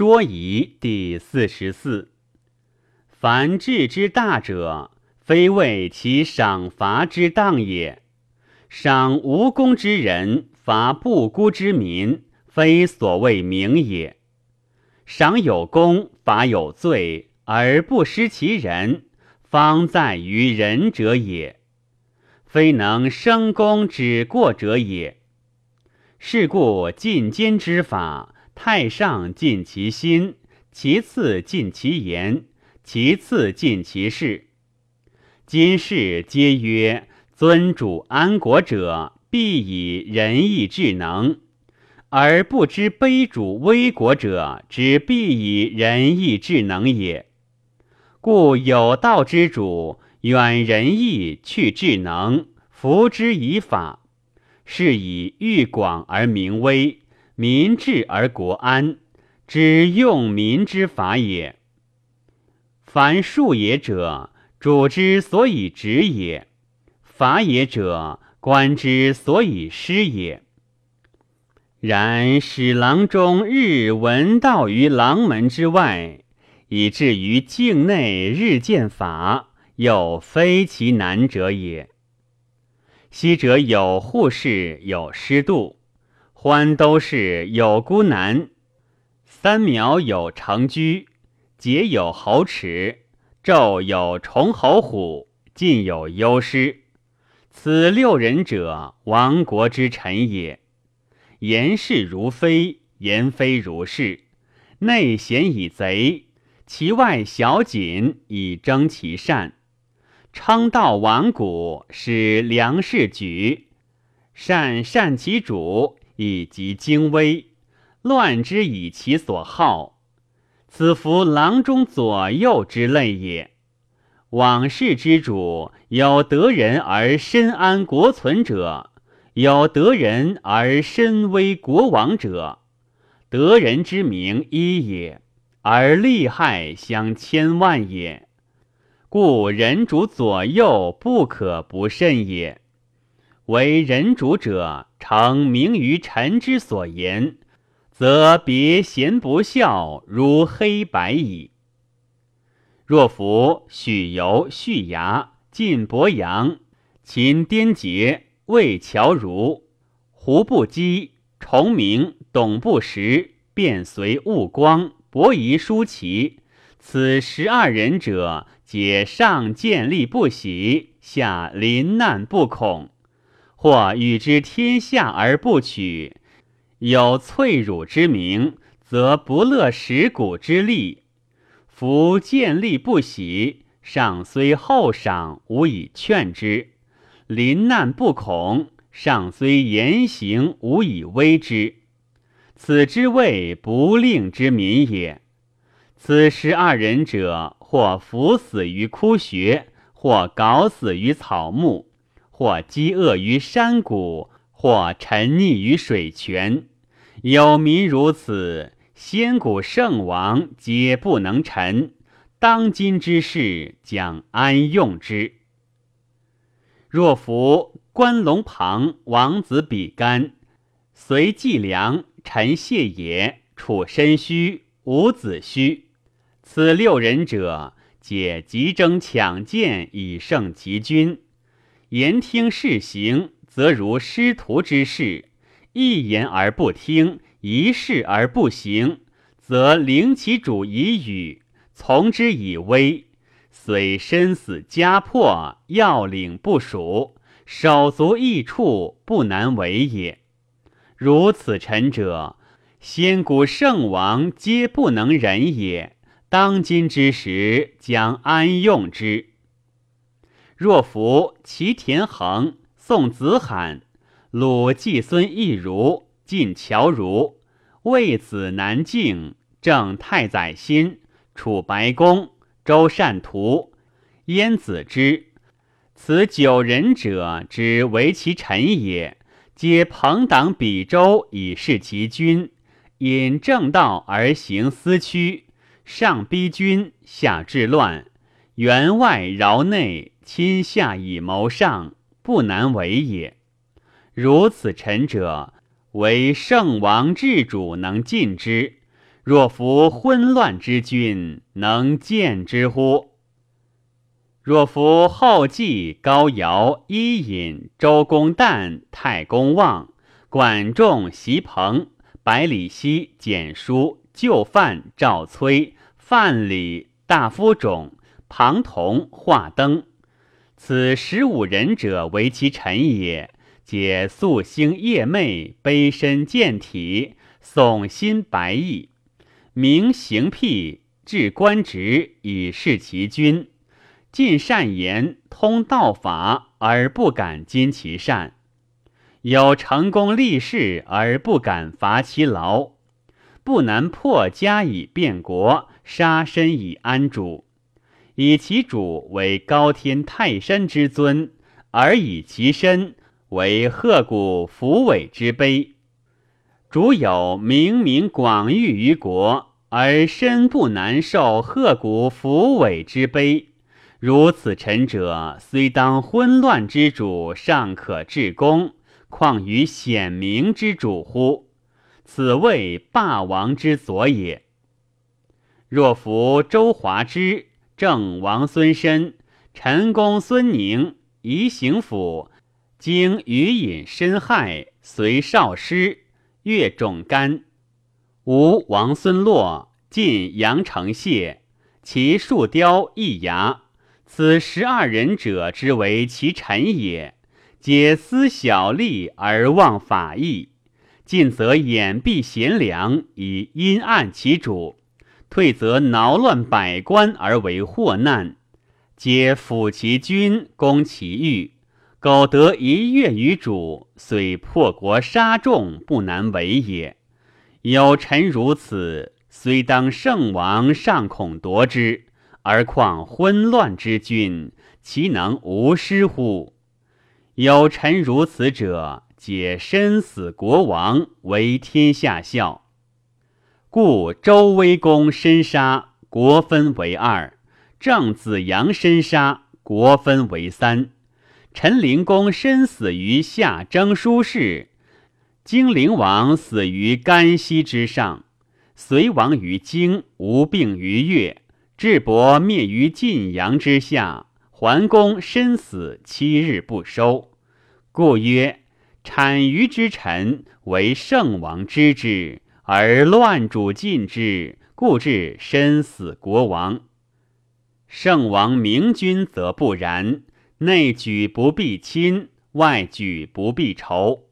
说疑第四十四。凡治之大者，非为其赏罚之当也。赏无功之人，罚不辜之民，非所谓名也。赏有功，罚有罪，而不失其人，方在于仁者也。非能生功止过者也。是故进奸之法。太上尽其心，其次尽其言，其次尽其事。今世皆曰：尊主安国者，必以仁义治能；而不知卑主危国者，之必以仁义治能也。故有道之主，远仁义，去智能，服之以法，是以欲广而名微。民治而国安，之用民之法也。凡术也者，主之所以执也；法也者，官之所以施也。然使郎中日闻道于郎门之外，以至于境内日见法，又非其难者也。昔者有护士，有师度。欢都是有孤男，三苗有成居，节有侯池，昼有崇侯虎，晋有幽师。此六人者，亡国之臣也。言是如非，言非如是。内贤以贼，其外小谨以争其善。称道亡古，使良士举，善善其主。以及精微，乱之以其所好，此弗郎中左右之类也。往事之主，有得人而深安国存者，有得人而深危国亡者。得人之名一也，而利害相千万也。故人主左右不可不慎也。为人主者，诚明于臣之所言，则别贤不孝，如黑白矣。若夫许由、续牙、晋伯阳、秦颠杰、魏乔如、胡不羁、崇明、董不识、卞随、悟光、伯夷、叔齐，此十二人者，皆上见利不喜，下临难不恐。或与之天下而不取，有翠乳之名，则不乐食谷之利。夫见利不喜，上虽厚赏，无以劝之；临难不恐，上虽严刑，无以威之。此之谓不令之民也。此十二人者，或伏死于枯穴，或槁死于草木。或饥饿于山谷，或沉溺于水泉。有民如此，先古圣王皆不能臣。当今之事，将安用之？若夫关龙旁、王子比干、随季良、陈谢也、楚申虚、伍子胥，此六人者，皆急争抢剑以胜其军。言听事行，则如师徒之事；一言而不听，一事而不行，则凌其主以语，从之以威。虽身死家破，要领不属，手足异处，不难为也。如此臣者，先古圣王皆不能忍也。当今之时，将安用之？若夫齐田横、宋子罕、鲁季孙亦如、晋乔如、魏子南靖、郑太宰辛、楚白公、周善图、燕子之，此九人者之为其臣也，皆朋党比周以示其君，引正道而行私曲，上逼君，下治乱，员外饶内。亲下以谋上，不难为也。如此臣者，为圣王治主能尽之；若夫昏乱之君，能见之乎？若夫后继高尧、伊尹、周公旦、太公望、管仲、席鹏、百里奚、简叔、就范、赵崔、范蠡、大夫种、庞统、华登，此十五人者为其臣也。皆素星夜寐，卑身健体，耸心白翼，明行辟，治官职以事其君。尽善言，通道法，而不敢矜其善；有成功立事，而不敢伐其劳。不难破家以变国，杀身以安主。以其主为高天泰山之尊，而以其身。为鹤骨伏尾之碑，主有明明广誉于国，而身不难受鹤骨伏尾之碑。如此臣者，虽当昏乱之主，尚可治公，况于显明之主乎？此谓霸王之所也。若夫周华之、郑王孙申、陈公孙宁、夷行府。经余隐深害，随少师，越种干。吴王孙洛，晋阳城谢，其树雕一牙。此十二人者之为其臣也，皆思小利而忘法义。进则掩蔽贤良以阴暗其主，退则挠乱百官而为祸难。皆辅其君，攻其欲。苟得一月于主，虽破国杀众，不难为也。有臣如此，虽当圣王，尚恐夺之，而况昏乱之君，其能无失乎？有臣如此者，皆身死国亡，为天下笑。故周威公身杀，国分为二；郑子阳身杀，国分为三。陈灵公身死于夏征舒氏，荆灵王死于干溪之上，隋亡于京，无病于越，智伯灭于晋阳之下，桓公身死七日不收，故曰：产于之臣为圣王知之，而乱主尽之，故至身死国亡。圣王明君则不然。内举不必亲，外举不必仇。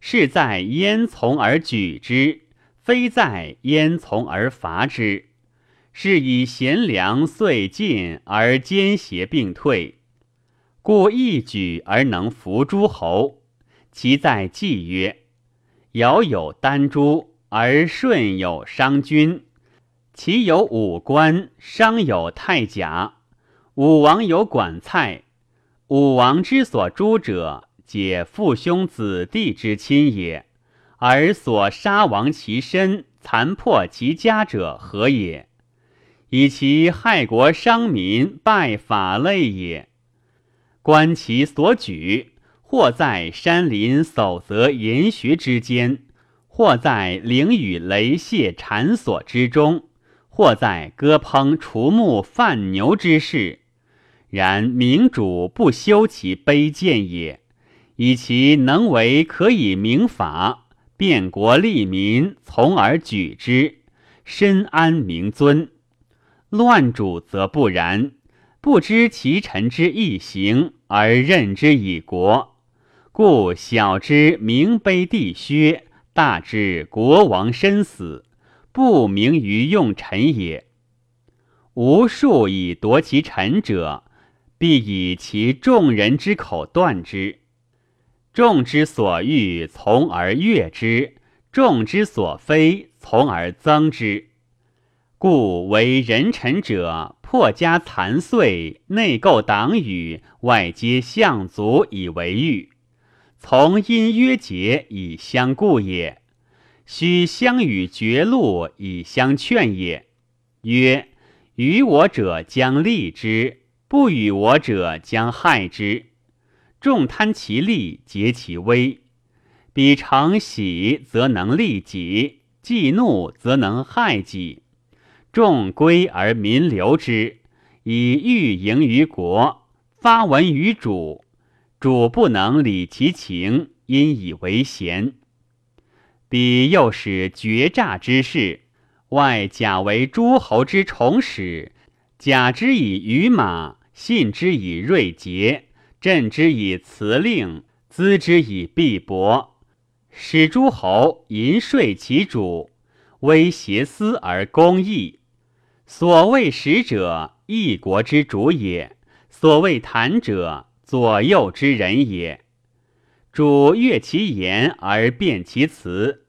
是在焉从而举之，非在焉从而伐之。是以贤良遂进而奸邪并退，故一举而能服诸侯。其在纪曰：尧有丹朱，而舜有商君；其有武官，商有太甲，武王有管蔡。武王之所诛者，皆父兄子弟之亲也；而所杀亡其身、残破其家者何也？以其害国伤民、败法类也。观其所举，或在山林叟泽岩穴之间，或在灵雨雷泄禅所之中，或在割烹除木贩牛之事。然明主不修其卑贱也，以其能为可以明法，变国利民，从而举之，深安明尊。乱主则不然，不知其臣之义行而任之以国，故小之明卑地削，大之国王身死，不明于用臣也。无数以夺其臣者。必以其众人之口断之，众之所欲从而悦之，众之所非从而增之。故为人臣者，破家残岁，内构党羽，外接相族以为欲，从因约节以相顾也。须相与绝路以相劝也。曰：与我者将利之。不与我者将害之，众贪其利，竭其威。彼诚喜则能利己，既怒则能害己。众归而民流之，以欲迎于国，发闻于主，主不能理其情，因以为贤。彼又使绝诈之事，外假为诸侯之宠使，假之以舆马，信之以锐节，振之以辞令，资之以币帛，使诸侯淫税其主，威胁私而公义。所谓使者，一国之主也；所谓谈者，左右之人也。主悦其言而辩其辞，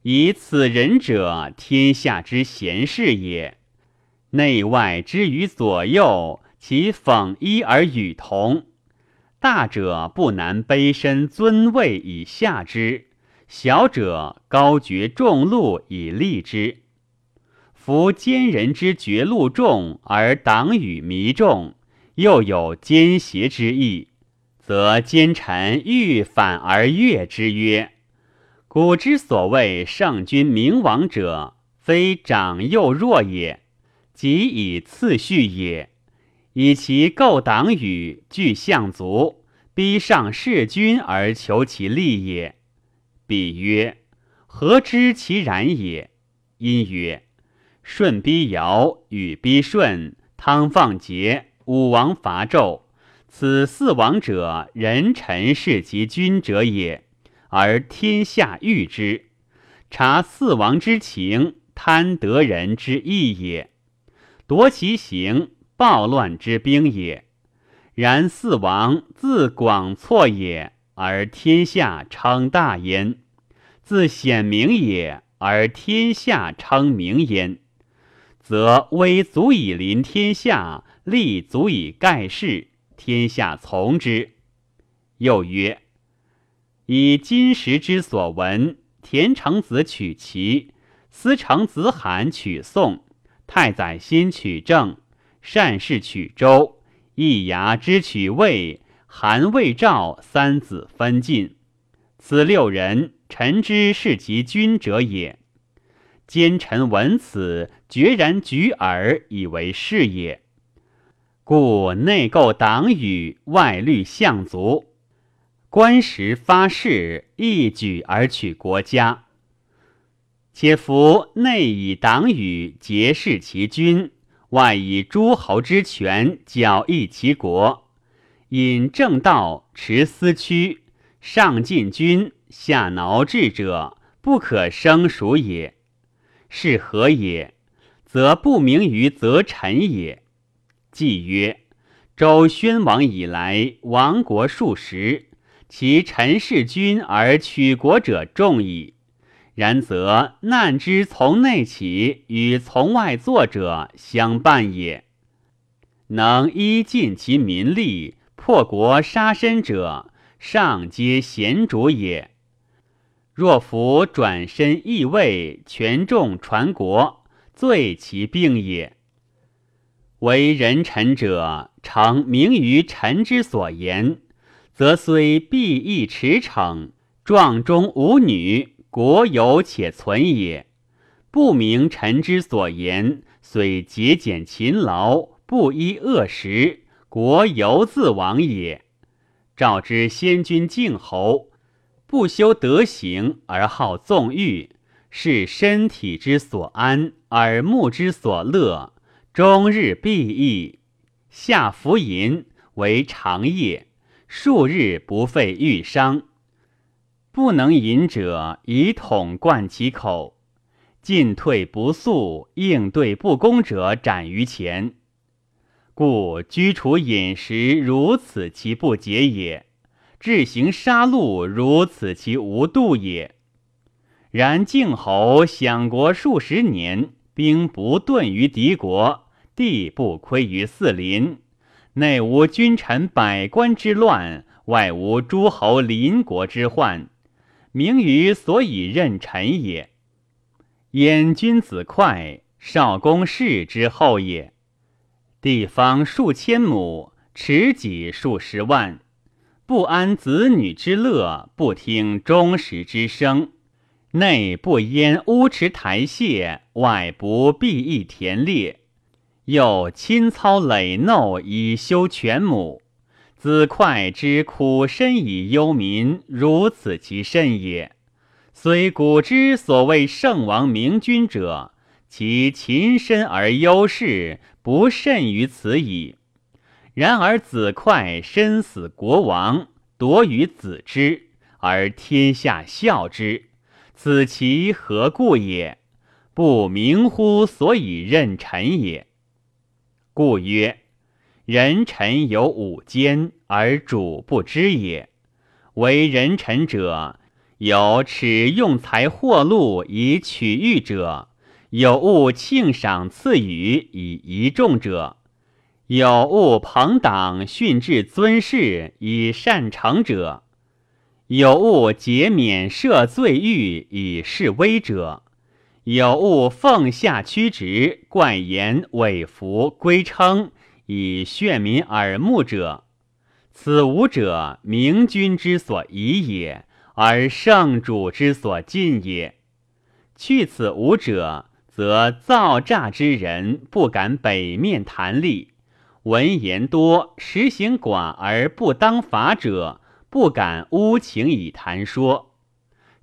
以此人者，天下之贤士也。内外之于左右，其讽一而与同。大者不难卑身尊位以下之，小者高绝众禄以立之。夫奸人之绝禄重而党羽弥众，又有奸邪之意。则奸臣欲反而悦之曰：“古之所谓圣君明王者，非长幼弱也，即以次序也。以其构党羽，具相族，逼上弑君而求其利也。”彼曰：“何知其然也？”因曰：“舜逼尧，禹逼舜，汤放桀，武王伐纣。”此四王者，人臣是其君者也，而天下欲之。察四王之情，贪得人之义也；夺其行，暴乱之兵也。然四王自广错也，而天下称大焉；自显明也，而天下称明焉。则威足以临天下，力足以盖世。天下从之。又曰：以今时之所闻，田成子取齐，司成子罕取宋，太宰辛取郑，善氏取周，易牙之取魏，韩魏赵三子分晋。此六人，臣之是其君者也。奸臣闻此，决然举耳以为是也。故内构党羽，外虑相族，官时发誓，一举而取国家。且夫内以党羽结事其君，外以诸侯之权矫易其国，引正道，持私曲，上进君，下挠治者，不可生属也。是何也？则不明于则臣也。既曰：周宣王以来，亡国数十，其臣弑君而取国者众矣。然则难之从内起，与从外作者相伴也。能依尽其民力，破国杀身者，上皆贤主也。若夫转身易位，权重传国，罪其病也。为人臣者，常明于臣之所言，则虽必易驰骋，壮中无女，国有且存也；不明臣之所言，虽节俭勤劳，不依恶食，国犹自亡也。赵之先君敬侯，不修德行而好纵欲，是身体之所安，耳目之所乐。终日必役，下服淫为长夜，数日不废欲伤。不能饮者，以桶灌其口。进退不速，应对不公者斩于前。故居处饮食如此，其不节也；至行杀戮如此，其无度也。然靖侯享国数十年，兵不顿于敌国。地不亏于四邻，内无君臣百官之乱，外无诸侯邻国之患，名于所以任臣也。焉君子快，少公事之后也。地方数千亩，持己数十万，不安子女之乐，不听忠实之声，内不淹乌池台榭，外不闭邑田猎，又亲操累耨以修全亩。子快之苦身以忧民，如此其甚也。虽古之所谓圣王明君者，其勤身而忧世，不甚于此矣。然而子快身死国亡，夺于子之，而天下笑之。此其何故也？不明乎所以任臣也。故曰：人臣有五间，而主不知也。为人臣者，有耻用财货禄以取誉者，有恶庆赏赐予以仪众者，有恶朋党训治尊事以善成者。有误解免赦罪狱以示威者，有物奉下屈直，冠言伪服归称以炫民耳目者，此五者明君之所宜也，而圣主之所禁也。去此五者，则造诈之人不敢北面谈利，闻言多，实行寡而不当法者。不敢污情以谈说，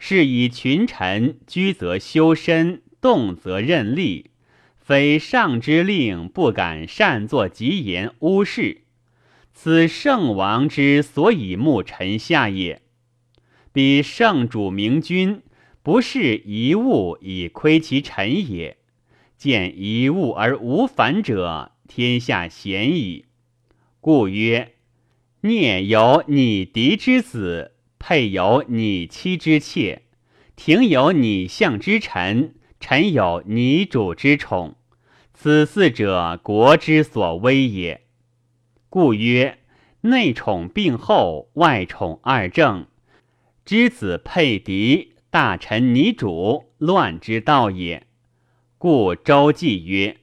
是以群臣居则修身，动则任力，非上之令不敢擅作疾言污事。此圣王之所以慕臣下也。彼圣主明君，不是一物以窥其臣也。见一物而无反者，天下贤矣。故曰。聂有你敌之子，配有你妻之妾，庭有你相之臣，臣有你主之宠。此四者，国之所威也。故曰：内宠并后，外宠二正。之子配嫡，大臣拟主，乱之道也。故周记曰：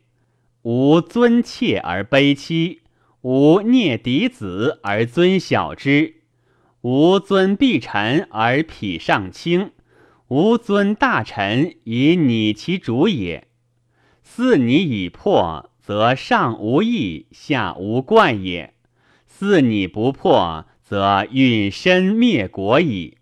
吾尊妾而卑妻。吾聂嫡子而尊小之，吾尊必臣而匹上卿，吾尊大臣以拟其主也。似拟已破，则上无益，下无怪也；似拟不破，则陨身灭国矣。